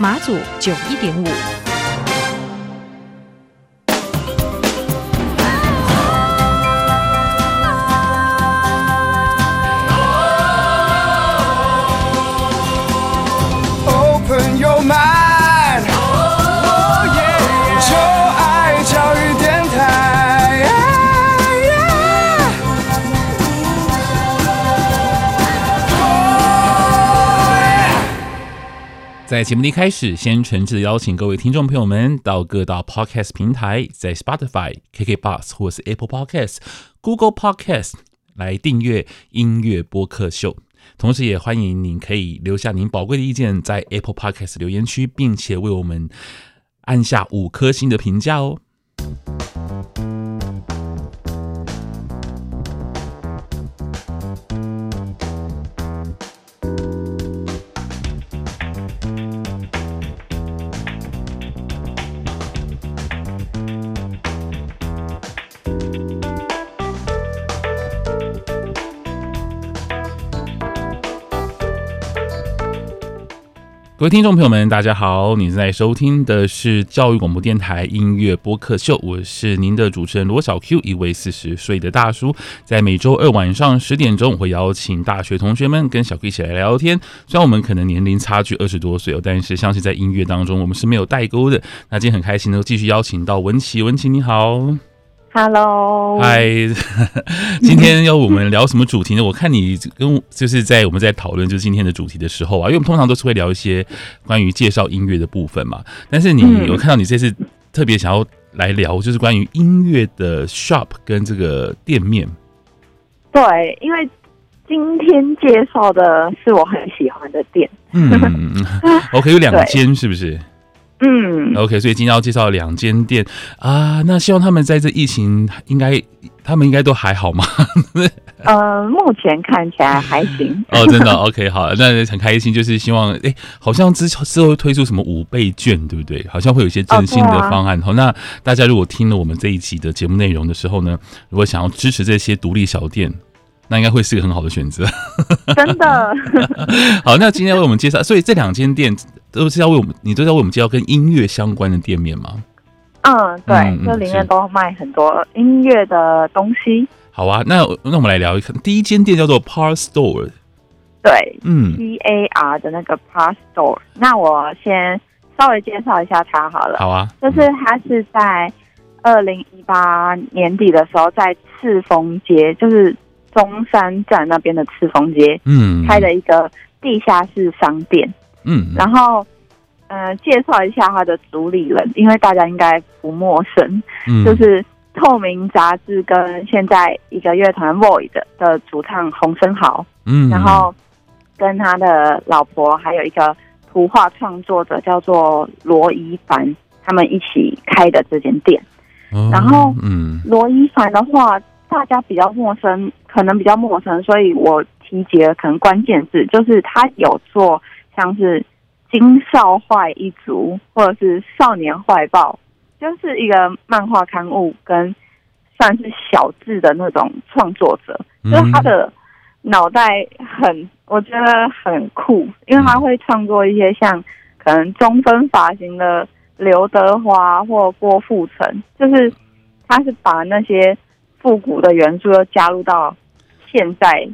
马祖九一点五。在节目的一开始，先诚挚的邀请各位听众朋友们到各大 Podcast 平台，在 Spotify、KKBox 或是 Apple Podcast、Google Podcast 来订阅音乐播客秀。同时，也欢迎您可以留下您宝贵的意见，在 Apple Podcast 留言区，并且为我们按下五颗星的评价哦。各位听众朋友们，大家好！你在收听的是教育广播电台音乐播客秀，我是您的主持人罗小 Q，一位四十岁的大叔。在每周二晚上十点钟，我会邀请大学同学们跟小 Q 一起来聊聊天。虽然我们可能年龄差距二十多岁哦，但是相信在音乐当中，我们是没有代沟的。那今天很开心能够继续邀请到文琪，文琪你好。Hello，嗨，今天要我们聊什么主题呢？我看你跟就是在我们在讨论就是今天的主题的时候啊，因为我们通常都是会聊一些关于介绍音乐的部分嘛。但是你有看到你这次特别想要来聊，就是关于音乐的 shop 跟这个店面。对，因为今天介绍的是我很喜欢的店。嗯，OK，有两间是不是？嗯，OK，所以今天要介绍两间店啊，那希望他们在这疫情应该，他们应该都还好吗？呃，目前看起来还行。哦，真的，OK，好，那很开心，就是希望，哎，好像之之后推出什么五倍券，对不对？好像会有一些振兴的方案。好、哦啊，那大家如果听了我们这一期的节目内容的时候呢，如果想要支持这些独立小店，那应该会是个很好的选择。真的。好，那今天为我们介绍，所以这两间店。都是要为我们，你都是要为我们介绍跟音乐相关的店面吗？嗯，对，这里面都卖很多音乐的东西。好啊，那那我们来聊一下，第一间店叫做 Par Store。对，嗯，P A R 的那个 Par Store。那我先稍微介绍一下它好了。好啊，就是它是在二零一八年底的时候，在赤峰街，就是中山站那边的赤峰街，嗯，开的一个地下室商店。嗯，然后，呃，介绍一下他的主理人，因为大家应该不陌生，嗯，就是透明杂志跟现在一个乐团 Void 的主唱洪生豪，嗯，然后跟他的老婆还有一个图画创作者叫做罗一凡，他们一起开的这间店。哦，然后，嗯，罗一凡的话，大家比较陌生，可能比较陌生，所以我提及了可能关键字，就是他有做。像是金少坏一族，或者是少年坏报，就是一个漫画刊物跟算是小志的那种创作者，就是他的脑袋很，我觉得很酷，因为他会创作一些像可能中分发型的刘德华或郭富城，就是他是把那些复古的元素又加入到现在。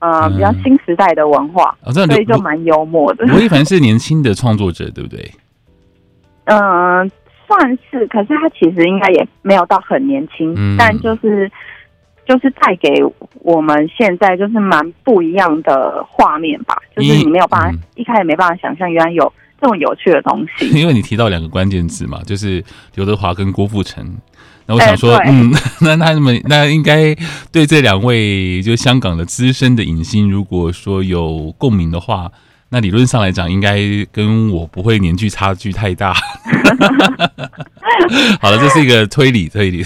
呃，比较新时代的文化，嗯、所以就蛮幽默的。吴亦凡是年轻的创作者，对不对？嗯、呃，算是，可是他其实应该也没有到很年轻，嗯、但就是就是带给我们现在就是蛮不一样的画面吧。就是你没有办法、嗯、一开始没办法想象，原来有这么有趣的东西。因为你提到两个关键字嘛，就是刘德华跟郭富城。那我想说，欸、嗯，那他们那应该对这两位就香港的资深的影星，如果说有共鸣的话，那理论上来讲，应该跟我不会年纪差距太大。好了，这是一个推理推理。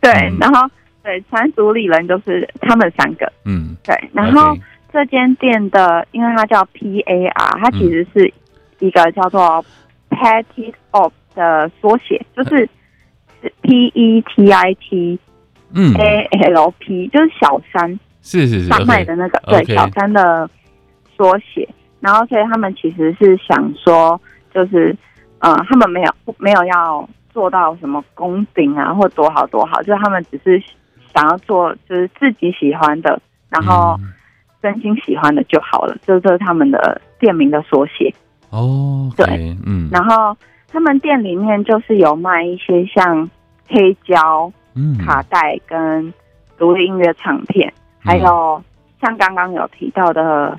对，然后对，传组里人就是他们三个。嗯，对，然后这间店的，因为它叫 P A R，它其实是一个叫做 Petit of 的缩写，就是。P E T I T，嗯，A L P 就是小三，是是是，贩卖的那个对，小三的缩写。然后，所以他们其实是想说，就是，呃，他们没有没有要做到什么功顶啊，或多好多好，就是他们只是想要做，就是自己喜欢的，然后真心喜欢的就好了，这、嗯、就是他们的店名的缩写。哦，okay, 对，嗯，然后。他们店里面就是有卖一些像黑胶、嗯、卡带跟独立音乐唱片，嗯、还有像刚刚有提到的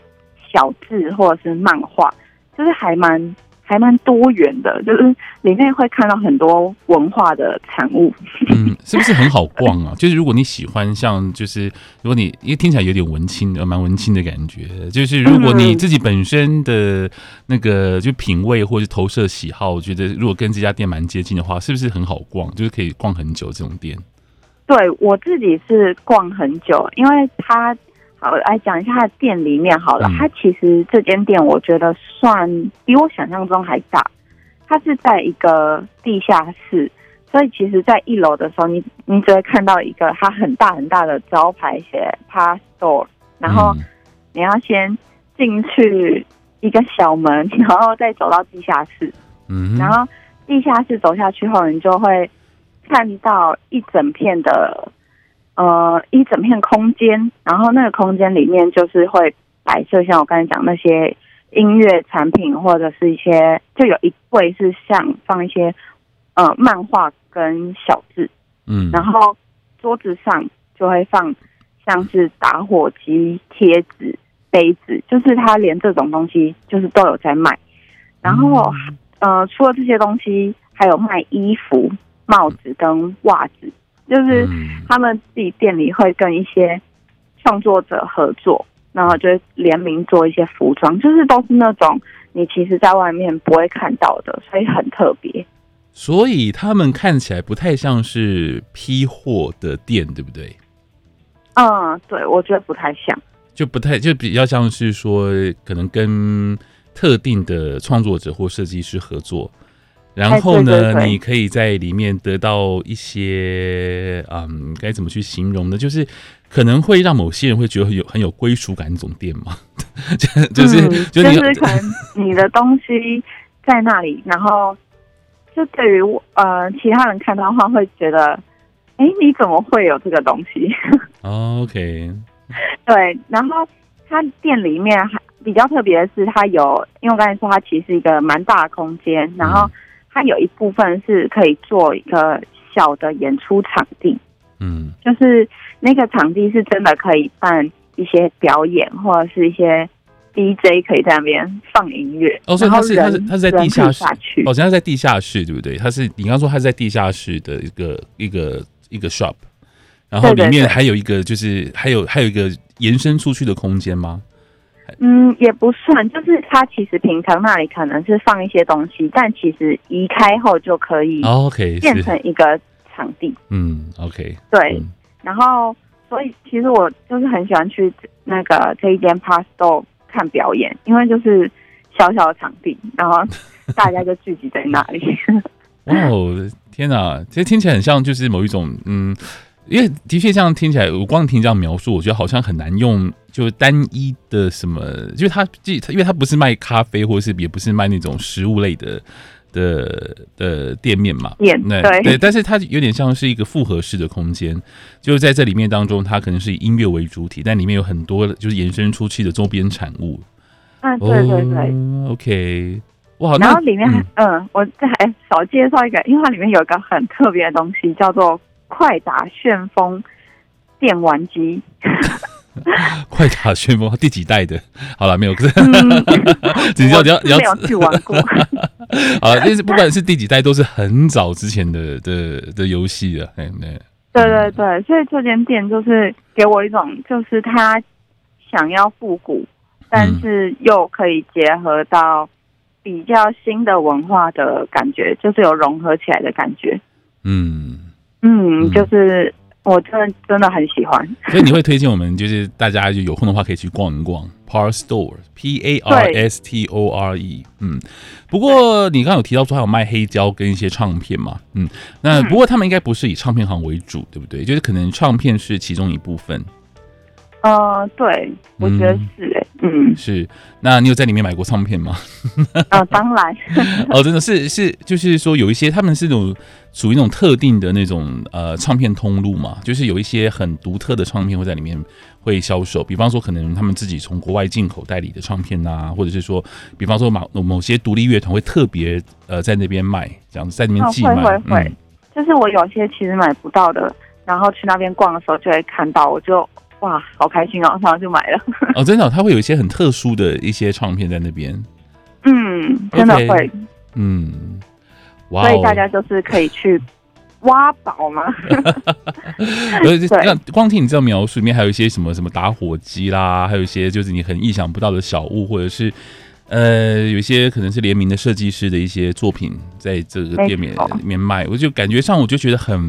小字或者是漫画，就是还蛮。还蛮多元的，就是里面会看到很多文化的产物。嗯，是不是很好逛啊？就是如果你喜欢，像就是如果你因为听起来有点文青，呃，蛮文青的感觉。就是如果你自己本身的那个就品味或者投射喜好，我觉得如果跟这家店蛮接近的话，是不是很好逛？就是可以逛很久这种店。对，我自己是逛很久，因为它。好，来讲一下它的店里面好了。嗯、它其实这间店我觉得算比我想象中还大。它是在一个地下室，所以其实，在一楼的时候，你你只会看到一个它很大很大的招牌写 Pass Store，然后你要先进去一个小门，然后再走到地下室。嗯，然后地下室走下去后，你就会看到一整片的。呃，一整片空间，然后那个空间里面就是会摆设像我刚才讲那些音乐产品，或者是一些，就有一柜是像放一些呃漫画跟小字，嗯，然后桌子上就会放像是打火机、贴纸、杯子，就是他连这种东西就是都有在卖。然后呃，除了这些东西，还有卖衣服、帽子跟袜子。就是他们自己店里会跟一些创作者合作，然后就联名做一些服装，就是都是那种你其实在外面不会看到的，所以很特别。所以他们看起来不太像是批货的店，对不对？嗯，对，我觉得不太像，就不太就比较像是说可能跟特定的创作者或设计师合作。然后呢，你可以在里面得到一些，嗯，该怎么去形容呢？就是可能会让某些人会觉得很有很有归属感，那种店嘛，就是、嗯、就是可能你的东西在那里，然后就对于呃其他人看到的话，会觉得，哎，你怎么会有这个东西？OK，对，然后他店里面还比较特别的是，它有，因为我刚才说它其实是一个蛮大的空间，然后。它有一部分是可以做一个小的演出场地，嗯，就是那个场地是真的可以办一些表演，或者是一些 DJ 可以在那边放音乐。哦，所以它是它是它是在地下室，哦，现在在地下室，对不对？它是你刚刚说它是在地下室的一个一个一个 shop，然后里面还有一个就是还有还有一个延伸出去的空间吗？嗯，也不算，就是它其实平常那里可能是放一些东西，但其实移开后就可以，OK，变成一个场地。嗯，OK，对。嗯、然后，所以其实我就是很喜欢去那个这一间 Pass Store 看表演，因为就是小小的场地，然后大家就聚集在那里。哇哦，天哪，其实听起来很像就是某一种嗯。因为的确这样听起来，我光听这样描述，我觉得好像很难用，就单一的什么，就是它，因为它不是卖咖啡，或者是也不是卖那种食物类的的的店面嘛。对对，对，但是它有点像是一个复合式的空间，就是在这里面当中，它可能是以音乐为主体，但里面有很多就是延伸出去的周边产物。嗯，对对对。Oh, OK，哇，然后里面还嗯，嗯，我再还少介绍一个，因为它里面有一个很特别的东西，叫做。快打旋风电玩机，快打旋风第几代的？好了，没有，可是 你要你要你要没有去玩过。好了，但是不管是第几代，都是很早之前的的的游戏了。对对对对，所以这间店就是给我一种，就是他想要复古，但是又可以结合到比较新的文化的感觉，就是有融合起来的感觉。嗯嗯，就是。我真的真的很喜欢，所以你会推荐我们，就是大家就有空的话可以去逛一逛 Park Store，P A R S T O R E。嗯，不过你刚刚有提到说还有卖黑胶跟一些唱片嘛？嗯，那不过他们应该不是以唱片行为主，对不对？就是可能唱片是其中一部分。呃，对，我觉得是哎、欸，嗯，是。那你有在里面买过唱片吗？啊、呃，当然。哦，真的是是，就是说有一些他们是那种属于那种特定的那种呃唱片通路嘛，就是有一些很独特的唱片会在里面会销售。比方说，可能他们自己从国外进口代理的唱片啊，或者是说，比方说某某些独立乐团会特别呃在那边卖，这样子在那边寄卖。会会会、嗯，就是我有些其实买不到的，然后去那边逛的时候就会看到，我就。哇，好开心哦！然后就买了。哦，真的、哦，它会有一些很特殊的一些唱片在那边。嗯，真的会。嗯，哇、哦！所以大家就是可以去挖宝嘛。那光听你这样描述，里面还有一些什么什么打火机啦，还有一些就是你很意想不到的小物，或者是。呃，有一些可能是联名的设计师的一些作品，在这个店面里面卖，我就感觉上我就觉得很，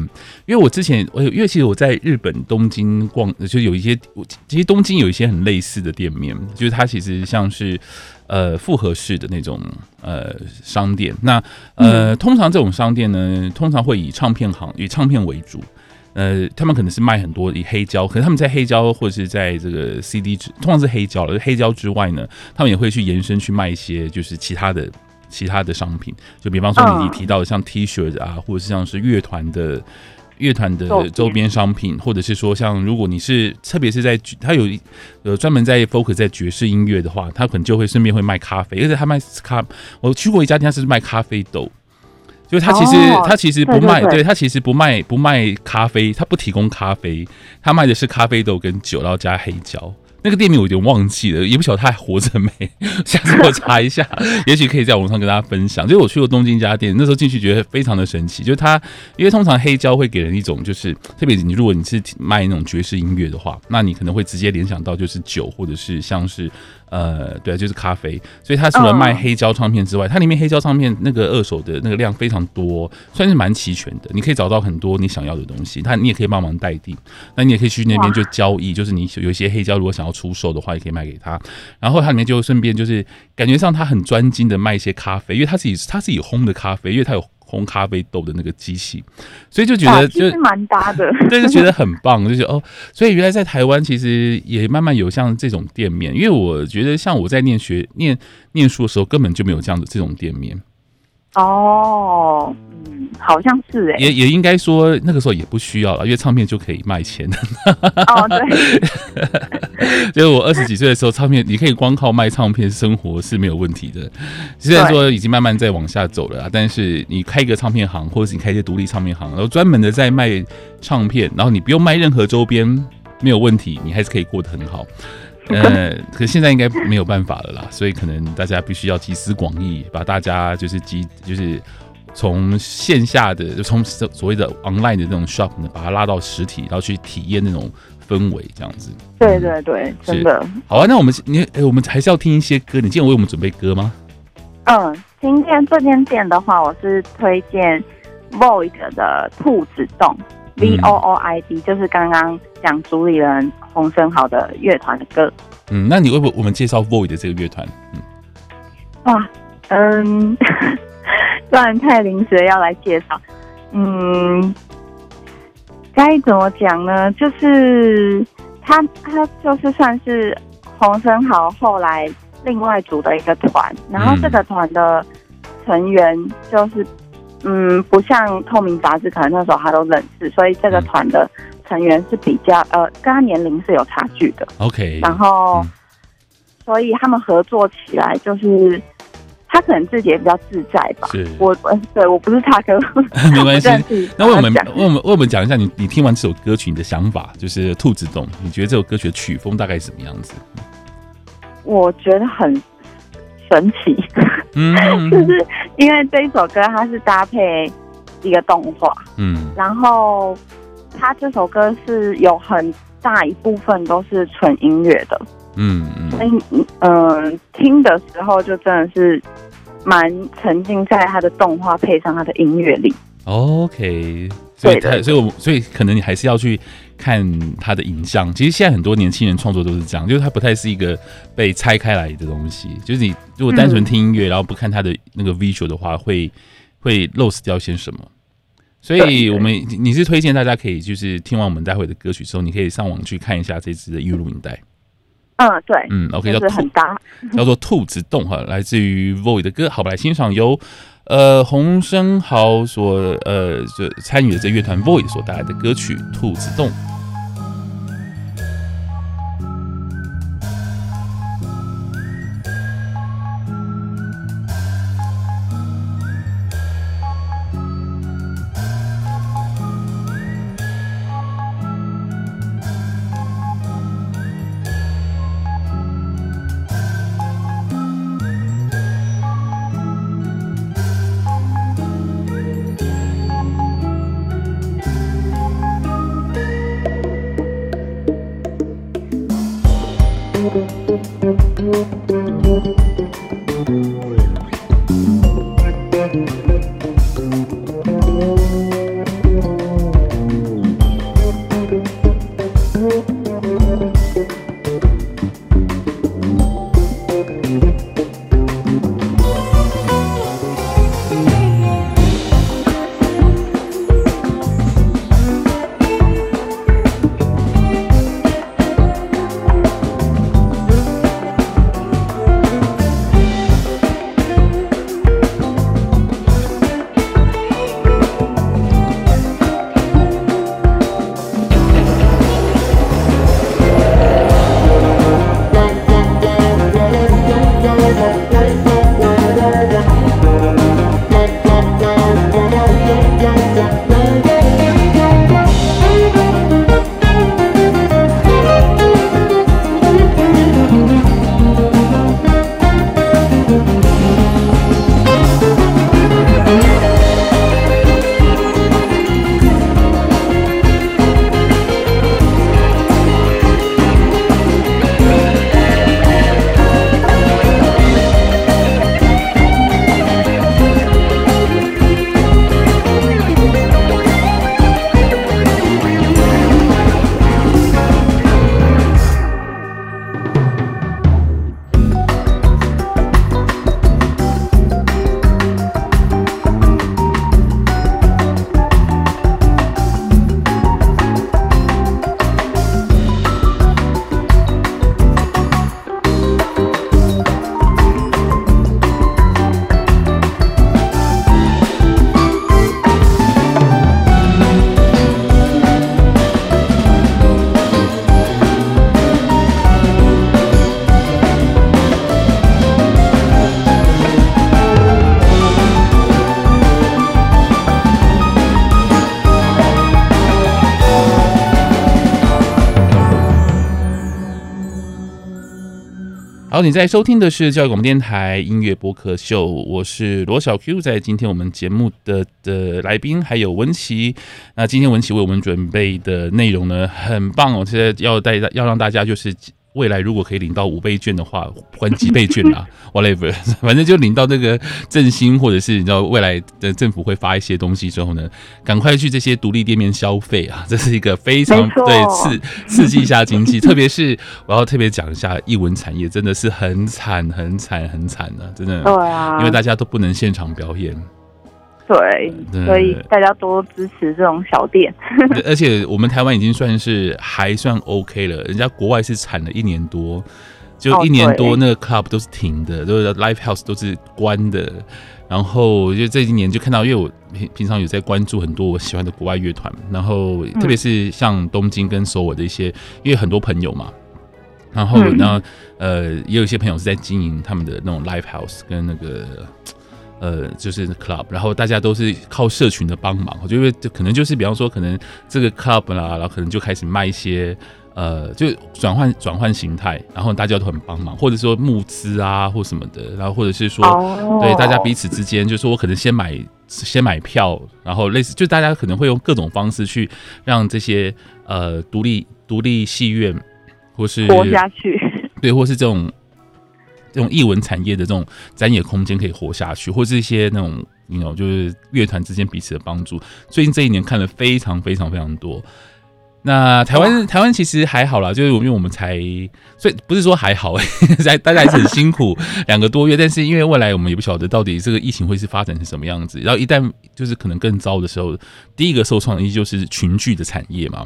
因为我之前我因为其实我在日本东京逛，就有一些，其实东京有一些很类似的店面，就是它其实像是呃复合式的那种呃商店，那呃通常这种商店呢，通常会以唱片行以唱片为主。呃，他们可能是卖很多以黑胶，可是他们在黑胶或者是在这个 CD 之，通常是黑胶了。黑胶之外呢，他们也会去延伸去卖一些就是其他的其他的商品，就比方说你提到的像 T 恤啊，或者是像是乐团的乐团的周边商品，或者是说像如果你是特别是在他有呃专门在 focus 在爵士音乐的话，他可能就会顺便会卖咖啡，而且他卖咖，我去过一家店，他是卖咖啡豆。就他其实、哦、他其实不卖，对，他其实不卖不卖咖啡，他不提供咖啡，他卖的是咖啡豆跟酒，然后加黑胶。那个店名我有点忘记了，也不晓得他还活着没。下次我查一下，也许可以在网上跟大家分享。就是我去过东京一家店，那时候进去觉得非常的神奇，就是他因为通常黑胶会给人一种就是特别，你如果你是卖那种爵士音乐的话，那你可能会直接联想到就是酒或者是像是。呃，对，就是咖啡，所以它除了卖黑胶唱片之外，它里面黑胶唱片那个二手的那个量非常多，算是蛮齐全的。你可以找到很多你想要的东西，它你也可以帮忙代订，那你也可以去那边就交易，就是你有一些黑胶如果想要出售的话，也可以卖给他。然后它里面就顺便就是感觉上他很专精的卖一些咖啡，因为他自己他自己烘的咖啡，因为他有。烘咖啡豆的那个机器，所以就觉得就蛮搭的，对，就觉得很棒，就觉得哦，所以原来在台湾其实也慢慢有像这种店面，因为我觉得像我在念学念念书的时候，根本就没有这样的这种店面。哦，嗯，好像是哎，也也应该说那个时候也不需要了，因为唱片就可以卖钱。哦，对，就是我二十几岁的时候，唱片你可以光靠卖唱片生活是没有问题的。虽然说已经慢慢在往下走了啊，但是你开一个唱片行，或者是你开一些独立唱片行，然后专门的在卖唱片，然后你不用卖任何周边，没有问题，你还是可以过得很好。呃，可现在应该没有办法了啦，所以可能大家必须要集思广益，把大家就是集就是从线下的，就从所谓的 online 的那种 shop 呢，把它拉到实体，然后去体验那种氛围，这样子。对对对，真的。好啊，那我们你哎，我们还是要听一些歌，你今天为我们准备歌吗？嗯，今天这间店的话，我是推荐 Void 的兔子洞。V O O I D 就是刚刚讲主理人洪生豪的乐团的歌。嗯，那你为不我们介绍 Void 的这个乐团？嗯，哇，嗯，突然太临时要来介绍。嗯，该怎么讲呢？就是他他就是算是洪生豪后来另外组的一个团，然后这个团的成员就是。嗯，不像透明杂志，可能那时候他都认识，所以这个团的成员是比较呃，跟他年龄是有差距的。OK，然后、嗯，所以他们合作起来，就是他可能自己也比较自在吧。是，我我对我不是他哥，没关系。那为我们为我们为我们讲一下你，你你听完这首歌曲你的想法，就是兔子洞，你觉得这首歌曲的曲风大概是什么样子？我觉得很。神奇，嗯，就是因为这一首歌它是搭配一个动画，嗯，然后它这首歌是有很大一部分都是纯音乐的，嗯嗯，嗯嗯，听的时候就真的是蛮沉浸在他的动画配上他的音乐里。OK，所以他，所以我，所以可能你还是要去看他的影像。其实现在很多年轻人创作都是这样，就是他不太是一个被拆开来的东西。就是你如果单纯听音乐，然后不看他的那个 visual 的话，会会 lose 掉些什么。所以我们你是推荐大家可以就是听完我们待会的歌曲之后，你可以上网去看一下这支的预录影带。嗯，对，嗯，OK，叫很大，叫做《兔子洞》哈，来自于 Void 的歌。好，我们来欣赏由呃洪生豪所呃就参与的这乐团 Void 所带来的歌曲《兔子洞》。好，你在收听的是教育广播电台音乐播客秀，我是罗小 Q。在今天我们节目的的来宾还有文琪，那今天文琪为我们准备的内容呢，很棒哦，现在要带要让大家就是。未来如果可以领到五倍券的话，还几倍券啊？Whatever，反正就领到那个振兴，或者是你知道未来的政府会发一些东西之后呢，赶快去这些独立店面消费啊！这是一个非常对刺刺激一下经济，特别是我要特别讲一下艺文产业，真的是很惨、很惨、很惨的，真的。对啊，因为大家都不能现场表演。对，所以大家多支持这种小店。而且我们台湾已经算是还算 OK 了，人家国外是惨了一年多，就一年多那个 club 都是停的，都是 live house 都是关的。然后就这一年就看到，因为我平平常有在关注很多我喜欢的国外乐团，然后特别是像东京跟首尔的一些，因为很多朋友嘛，然后然后呃也有一些朋友是在经营他们的那种 live house 跟那个。呃，就是 club，然后大家都是靠社群的帮忙，我觉得就可能就是比方说，可能这个 club 啦，然后可能就开始卖一些呃，就转换转换形态，然后大家都很帮忙，或者说募资啊或什么的，然后或者是说，oh. 对大家彼此之间，就是说我可能先买先买票，然后类似，就大家可能会用各种方式去让这些呃独立独立戏院或是活下去。对，或是这种这种艺文产业的这种展演空间可以活下去，或是一些那种你 you know 就是乐团之间彼此的帮助。最近这一年看了非常非常非常多。那台湾台湾其实还好啦，就是因为我们才，所以不是说还好哎，在大家还是很辛苦两个多月，但是因为未来我们也不晓得到底这个疫情会是发展成什么样子，然后一旦就是可能更糟的时候，第一个受创的依旧是群聚的产业嘛，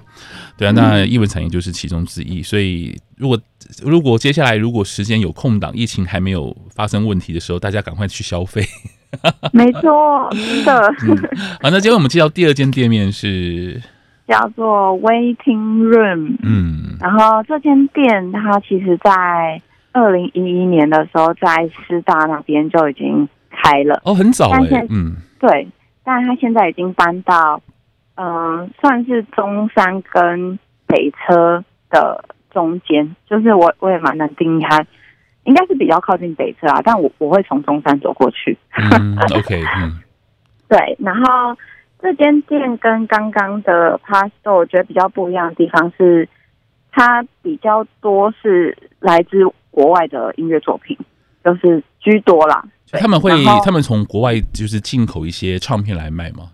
对啊，那艺文产业就是其中之一，所以如果如果接下来如果时间有空档，疫情还没有发生问题的时候，大家赶快去消费，没错，真的。嗯，好，那今天我们介绍第二间店面是。叫做 Waiting Room，嗯，然后这间店它其实，在二零一一年的时候，在师大那边就已经开了，哦，很早哎，嗯，对，但它现在已经搬到，嗯、呃，算是中山跟北车的中间，就是我我也蛮难定义它，应该是比较靠近北车啊，但我我会从中山走过去，嗯，OK，嗯，对，然后。这间店跟刚刚的 Pasto 我觉得比较不一样的地方是，它比较多是来自国外的音乐作品，就是居多啦。他们会，他们从国外就是进口一些唱片来卖吗？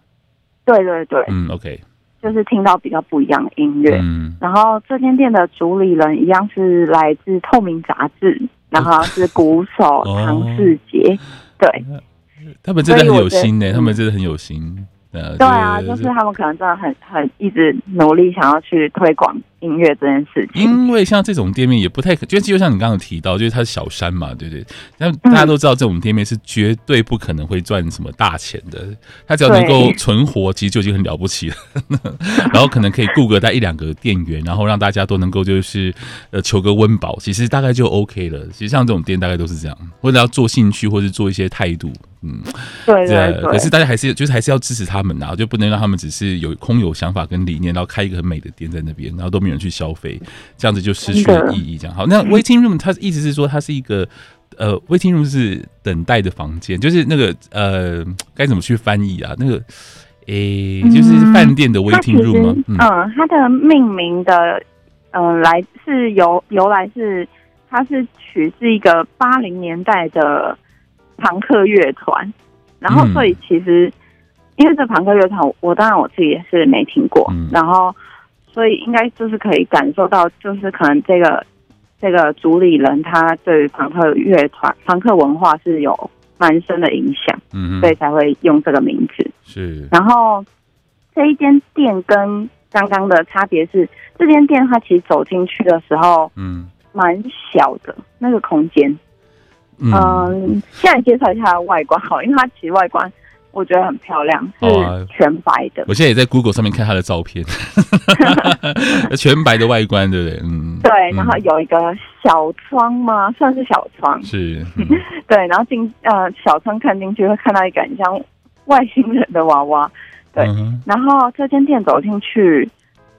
对对对，嗯，OK，就是听到比较不一样的音乐。嗯，然后这间店的主理人一样是来自透明杂志，然后是鼓手唐世杰。对，他们真的很有心呢，他们真的很有心。对啊，就是他们可能真的很很一直努力想要去推广音乐这件事情。因为像这种店面也不太可，就就像你刚刚提到，就是它是小山嘛，对不对？那大家都知道这种店面是绝对不可能会赚什么大钱的。它只要能够存活，其实就已经很了不起了。然后可能可以雇个带一两个店员，然后让大家都能够就是呃求个温饱，其实大概就 OK 了。其实像这种店大概都是这样，或者要做兴趣，或是做一些态度。嗯，对对对，可是大家还是就是还是要支持他们呐，就不能让他们只是有空有想法跟理念，然后开一个很美的店在那边，然后都没有人去消费，这样子就失去了意义。这样好，那 waiting room 它意思是说它是一个呃 waiting room 是等待的房间，就是那个呃该怎么去翻译啊？那个诶、欸，就是饭店的 waiting room 吗？嗯，它的命名的嗯、呃、来是由由来是它是取自一个八零年代的。庞克乐团，然后所以其实，因为这朋克乐团，我当然我自己也是没听过，然后所以应该就是可以感受到，就是可能这个这个主理人他对于朋克乐团、朋克文化是有蛮深的影响，嗯，所以才会用这个名字。是，然后这一间店跟刚刚的差别是，这间店它其实走进去的时候，嗯，蛮小的那个空间。嗯，现在介绍一下它的外观好，因为它其实外观我觉得很漂亮，是全白的。我现在也在 Google 上面看它的照片，全白的外观，对不对？嗯，对。然后有一个小窗吗？算是小窗，是。对，然后进呃小窗看进去会看到一个很像外星人的娃娃。对，然后这间店走进去，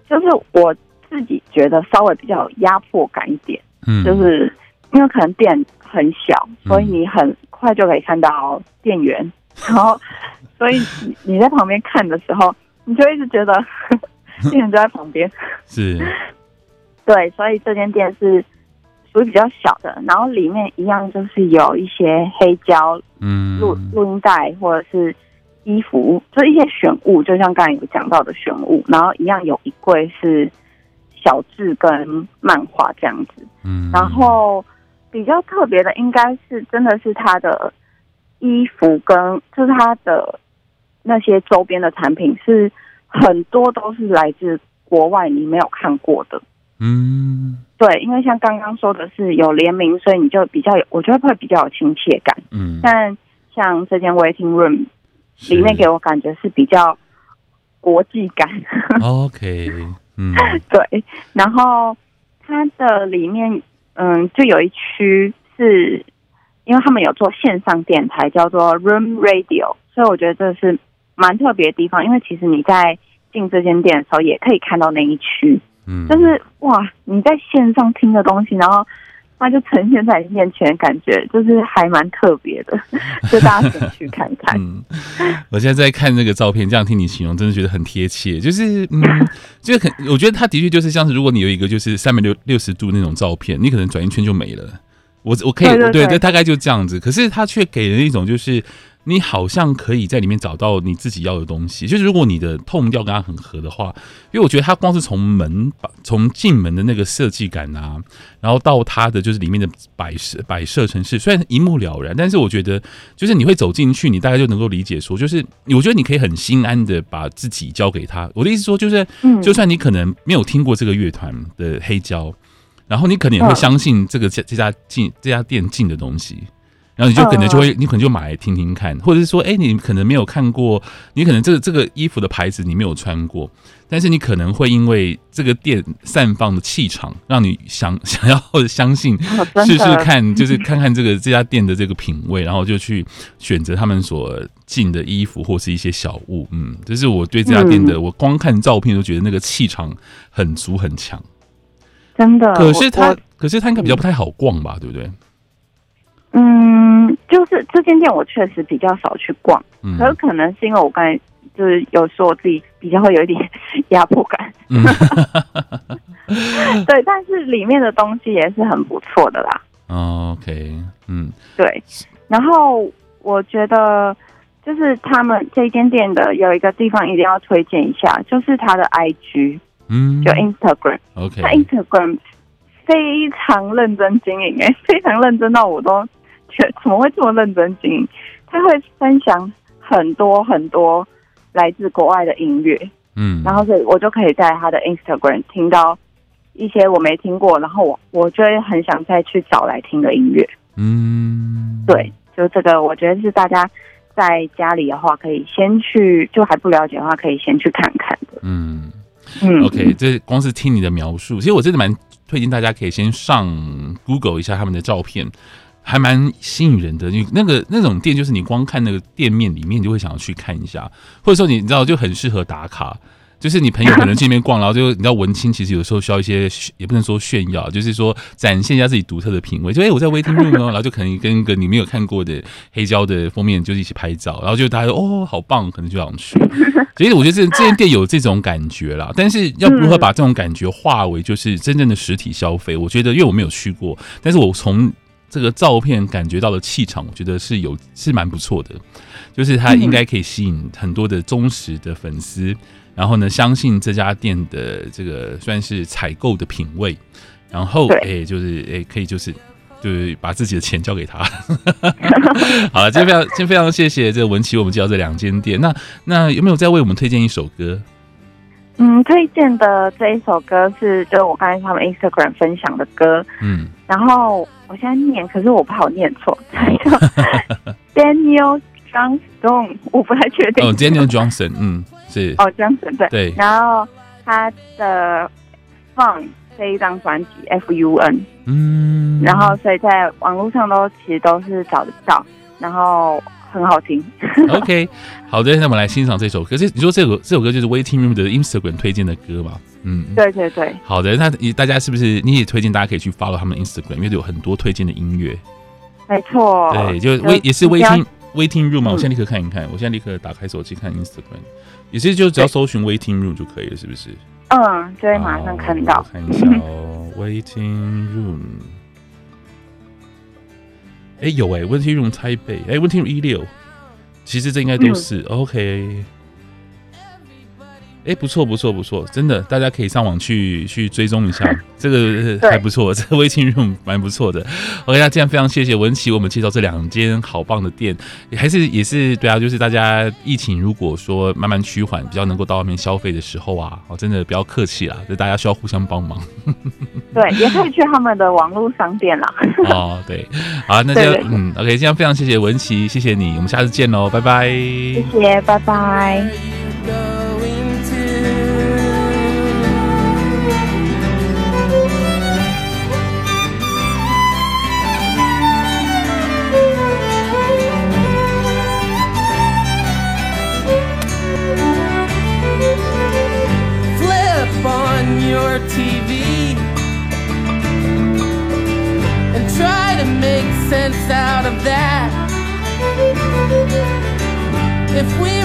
就是我自己觉得稍微比较有压迫感一点，嗯，就是因为可能店。很小，所以你很快就可以看到店员，嗯、然后，所以你你在旁边看的时候，你就一直觉得 店员就在旁边。是，对，所以这间店是属于比较小的，然后里面一样就是有一些黑胶、嗯，录录音带或者是衣服，就一些选物，就像刚才有讲到的选物，然后一样有一柜是小志跟漫画这样子，嗯，然后。比较特别的应该是真的是他的衣服跟就是他的那些周边的产品是很多都是来自国外你没有看过的，嗯，对，因为像刚刚说的是有联名，所以你就比较有，我觉得会比较有亲切感，嗯，但像这间 Waiting Room 里面给我感觉是比较国际感，OK，嗯，对，然后它的里面。嗯，就有一区是，因为他们有做线上电台，叫做 Room Radio，所以我觉得这是蛮特别的地方。因为其实你在进这间店的时候，也可以看到那一区，嗯，就是哇，你在线上听的东西，然后那就呈现在你面前，感觉就是还蛮特别的，就大家可以去看看。嗯，我现在在看那个照片，这样听你形容，真的觉得很贴切。就是，嗯，就很，我觉得它的确就是像是，如果你有一个就是三百六六十度那种照片，你可能转一圈就没了。我我可以，对对，对，对，大概就这样子。可是它却给人一种就是。你好像可以在里面找到你自己要的东西，就是如果你的 tone 调跟它很合的话，因为我觉得它光是从门把从进门的那个设计感啊，然后到它的就是里面的摆设摆设程式，虽然一目了然，但是我觉得就是你会走进去，你大概就能够理解说，就是我觉得你可以很心安的把自己交给他。我的意思说，就是就算你可能没有听过这个乐团的黑胶，然后你可能也会相信这个这这家进这家店进的东西。然后你就可能就会，你可能就买来听听看，或者是说，哎，你可能没有看过，你可能这个这个衣服的牌子你没有穿过，但是你可能会因为这个店散放的气场，让你想 想要或者相信试试看，就是看看这个这家店的这个品味，然后就去选择他们所进的衣服或是一些小物。嗯，这是我对这家店的，我光看照片都觉得那个气场很足很强，真的。可是它，可是它应该比较不太好逛吧，对不对？嗯，就是这间店我确实比较少去逛，嗯，可是可能是因为我刚才就是有说我自己比较会有一点 压迫感，嗯、对，但是里面的东西也是很不错的啦。哦、OK，嗯，对，然后我觉得就是他们这间店的有一个地方一定要推荐一下，就是他的 IG，嗯，就 Instagram，OK，他 Instagram 非常认真经营，哎，非常认真到我都。怎么会这么认真经营？他会分享很多很多来自国外的音乐，嗯，然后所以我就可以在他的 Instagram 听到一些我没听过，然后我我就会很想再去找来听的音乐，嗯，对，就这个，我觉得是大家在家里的话，可以先去，就还不了解的话，可以先去看看的，嗯。嗯，OK，这光是听你的描述，其实我真的蛮推荐大家可以先上 Google 一下他们的照片。还蛮吸引人的，你那个那种店，就是你光看那个店面里面，你就会想要去看一下，或者说你知道就很适合打卡，就是你朋友可能去那边逛，然后就你知道文青其实有时候需要一些，也不能说炫耀，就是说展现一下自己独特的品味，就哎、欸、我在 waiting room 哦，然后就可能跟一个你没有看过的黑胶的封面就是一起拍照，然后就大家说哦好棒，可能就想去，所以我觉得这这间店有这种感觉啦，但是要如何把这种感觉化为就是真正的实体消费，我觉得因为我没有去过，但是我从这个照片感觉到的气场，我觉得是有是蛮不错的，就是它应该可以吸引很多的忠实的粉丝，然后呢，相信这家店的这个算是采购的品味，然后哎，就是哎，可以就是就是把自己的钱交给他。好了，今天非常今天非常谢谢这个文琪，我们介绍这两间店。那那有没有再为我们推荐一首歌？嗯，推荐的这一首歌是就是我刚才他们 Instagram 分享的歌，嗯，然后我现在念，可是我怕我念错，叫 Daniel Johnston，我不太确定。哦，Daniel Johnson，嗯，是哦，Johnson 对对。然后他的 Fun 这一张专辑 F U N，嗯，然后所以在网络上都其实都是找得到，然后。很好听，OK，好的，那我们来欣赏这首歌。可是你说这首这首歌就是 Waiting Room 的 Instagram 推荐的歌嘛？嗯，对对对。好的，那大家是不是你也推荐大家可以去 follow 他们 Instagram，因为有很多推荐的音乐。没错，对，就 Wait 也是 Waiting Waiting Room 嘛。我现在立刻看一看，我现在立刻打开手机看 Instagram，也是就只要搜寻 Waiting Room 就可以了，是不是？嗯，就会马上看到。看一下哦，Waiting Room。哎，有哎，温天荣台北，哎，温天荣一六，其实这应该都是 OK。哎，不错不错不错，真的，大家可以上网去去追踪一下，这个还不错，这个 waiting room 蛮不错的。OK，那这样非常谢谢文琪，我们介绍这两间好棒的店，还是也是对啊，就是大家疫情如果说慢慢趋缓，比较能够到外面消费的时候啊，哦，真的不要客气啦，就大家需要互相帮忙。对，也可以去他们的网络商店啦。哦，对，好，那就嗯，OK，这样非常谢谢文琪，谢谢你，我们下次见喽，拜拜。谢谢，拜拜。se fue.